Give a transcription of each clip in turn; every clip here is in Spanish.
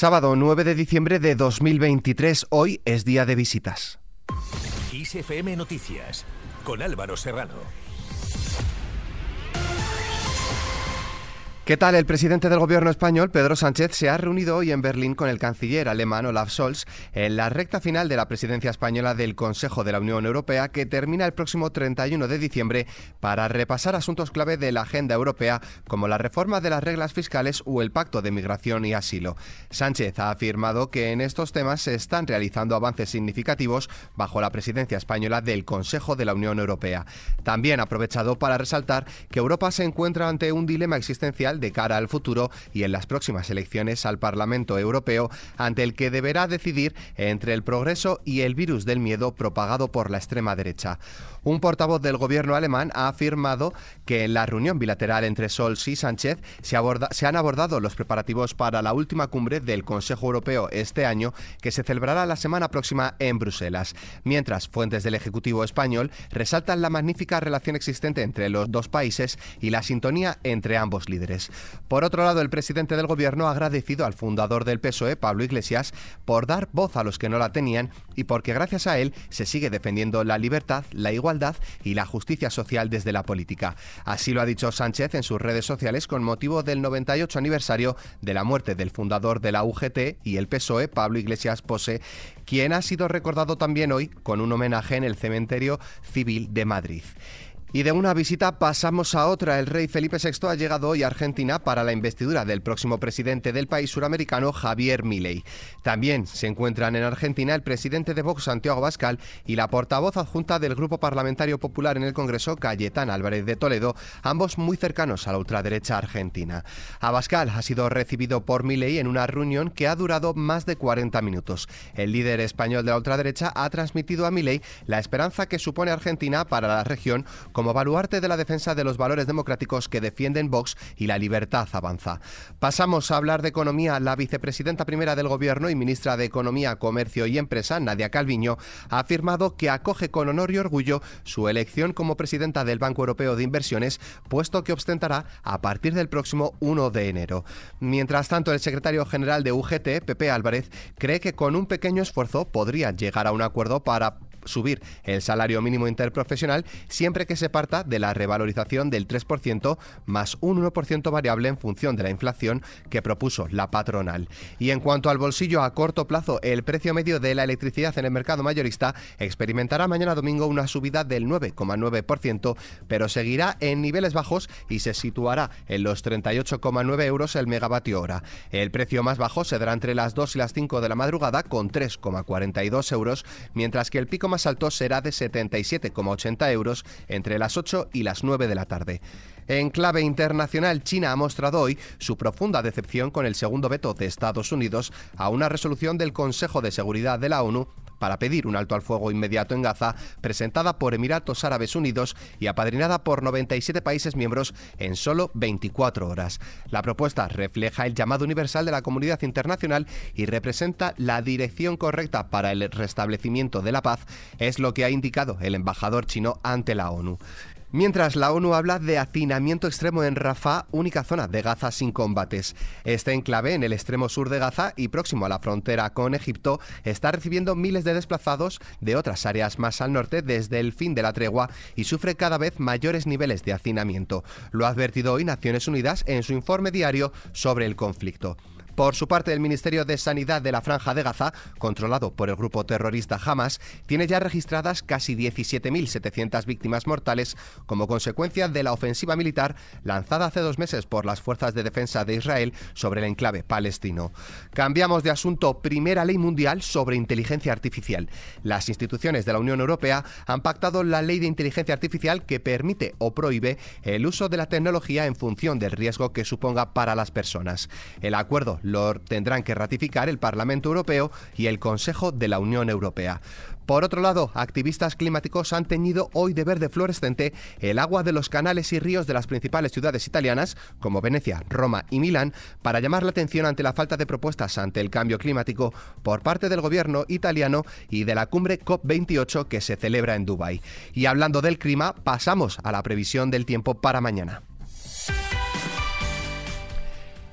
Sábado 9 de diciembre de 2023, hoy es día de visitas. ISFM Noticias, con Álvaro Serrano. ¿Qué tal? El presidente del gobierno español, Pedro Sánchez, se ha reunido hoy en Berlín con el canciller alemán Olaf Scholz en la recta final de la presidencia española del Consejo de la Unión Europea que termina el próximo 31 de diciembre para repasar asuntos clave de la agenda europea como la reforma de las reglas fiscales o el pacto de migración y asilo. Sánchez ha afirmado que en estos temas se están realizando avances significativos bajo la presidencia española del Consejo de la Unión Europea. También ha aprovechado para resaltar que Europa se encuentra ante un dilema existencial de cara al futuro y en las próximas elecciones al Parlamento Europeo, ante el que deberá decidir entre el progreso y el virus del miedo propagado por la extrema derecha. Un portavoz del gobierno alemán ha afirmado que en la reunión bilateral entre Scholz y Sánchez se, se han abordado los preparativos para la última cumbre del Consejo Europeo este año, que se celebrará la semana próxima en Bruselas. Mientras, fuentes del Ejecutivo español resaltan la magnífica relación existente entre los dos países y la sintonía entre ambos líderes. Por otro lado, el presidente del gobierno ha agradecido al fundador del PSOE, Pablo Iglesias, por dar voz a los que no la tenían y porque gracias a él se sigue defendiendo la libertad, la igualdad y la justicia social desde la política. Así lo ha dicho Sánchez en sus redes sociales con motivo del 98 aniversario de la muerte del fundador de la UGT y el PSOE, Pablo Iglesias Pose, quien ha sido recordado también hoy con un homenaje en el cementerio civil de Madrid. Y de una visita pasamos a otra. El rey Felipe VI ha llegado hoy a Argentina para la investidura del próximo presidente del país suramericano, Javier Milei. También se encuentran en Argentina el presidente de Vox, Santiago Bascal, y la portavoz adjunta del Grupo Parlamentario Popular en el Congreso, Cayetán Álvarez de Toledo, ambos muy cercanos a la ultraderecha argentina. Abascal ha sido recibido por Milei en una reunión que ha durado más de 40 minutos. El líder español de la ultraderecha ha transmitido a Milei la esperanza que supone Argentina para la región como baluarte de la defensa de los valores democráticos que defienden Vox y la libertad avanza. Pasamos a hablar de economía. La vicepresidenta primera del Gobierno y ministra de Economía, Comercio y Empresa, Nadia Calviño, ha afirmado que acoge con honor y orgullo su elección como presidenta del Banco Europeo de Inversiones, puesto que ostentará a partir del próximo 1 de enero. Mientras tanto, el secretario general de UGT, Pepe Álvarez, cree que con un pequeño esfuerzo podría llegar a un acuerdo para subir el salario mínimo interprofesional siempre que se parta de la revalorización del 3% más un 1% variable en función de la inflación que propuso la patronal. Y en cuanto al bolsillo a corto plazo, el precio medio de la electricidad en el mercado mayorista experimentará mañana domingo una subida del 9,9%, pero seguirá en niveles bajos y se situará en los 38,9 euros el megavatio hora. El precio más bajo se dará entre las 2 y las 5 de la madrugada con 3,42 euros, mientras que el pico más alto será de 77,80 euros entre las 8 y las 9 de la tarde. En clave internacional, China ha mostrado hoy su profunda decepción con el segundo veto de Estados Unidos a una resolución del Consejo de Seguridad de la ONU para pedir un alto al fuego inmediato en Gaza, presentada por Emiratos Árabes Unidos y apadrinada por 97 países miembros en solo 24 horas. La propuesta refleja el llamado universal de la comunidad internacional y representa la dirección correcta para el restablecimiento de la paz, es lo que ha indicado el embajador chino ante la ONU. Mientras la ONU habla de hacinamiento extremo en Rafah, única zona de Gaza sin combates. Este enclave en el extremo sur de Gaza y próximo a la frontera con Egipto está recibiendo miles de desplazados de otras áreas más al norte desde el fin de la tregua y sufre cada vez mayores niveles de hacinamiento. Lo ha advertido hoy Naciones Unidas en su informe diario sobre el conflicto. Por su parte, el Ministerio de Sanidad de la Franja de Gaza, controlado por el grupo terrorista Hamas, tiene ya registradas casi 17.700 víctimas mortales como consecuencia de la ofensiva militar lanzada hace dos meses por las fuerzas de defensa de Israel sobre el enclave palestino. Cambiamos de asunto. Primera ley mundial sobre inteligencia artificial. Las instituciones de la Unión Europea han pactado la ley de inteligencia artificial que permite o prohíbe el uso de la tecnología en función del riesgo que suponga para las personas. El acuerdo lo tendrán que ratificar el Parlamento Europeo y el Consejo de la Unión Europea. Por otro lado, activistas climáticos han teñido hoy de verde fluorescente el agua de los canales y ríos de las principales ciudades italianas, como Venecia, Roma y Milán, para llamar la atención ante la falta de propuestas ante el cambio climático por parte del gobierno italiano y de la cumbre COP28 que se celebra en Dubái. Y hablando del clima, pasamos a la previsión del tiempo para mañana.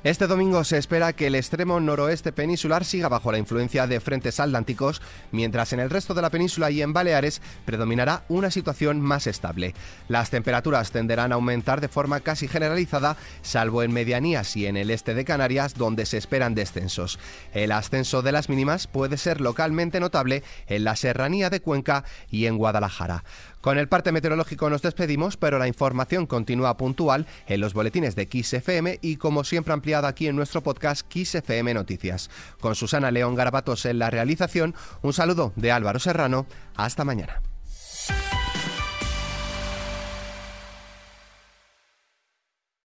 Este domingo se espera que el extremo noroeste peninsular siga bajo la influencia de frentes atlánticos, mientras en el resto de la península y en Baleares predominará una situación más estable. Las temperaturas tenderán a aumentar de forma casi generalizada, salvo en medianías y en el este de Canarias, donde se esperan descensos. El ascenso de las mínimas puede ser localmente notable en la serranía de Cuenca y en Guadalajara. Con el parte meteorológico nos despedimos, pero la información continúa puntual en los boletines de XFM y como siempre ampliada aquí en nuestro podcast XFM Noticias. Con Susana León Garabatos en la realización, un saludo de Álvaro Serrano. Hasta mañana.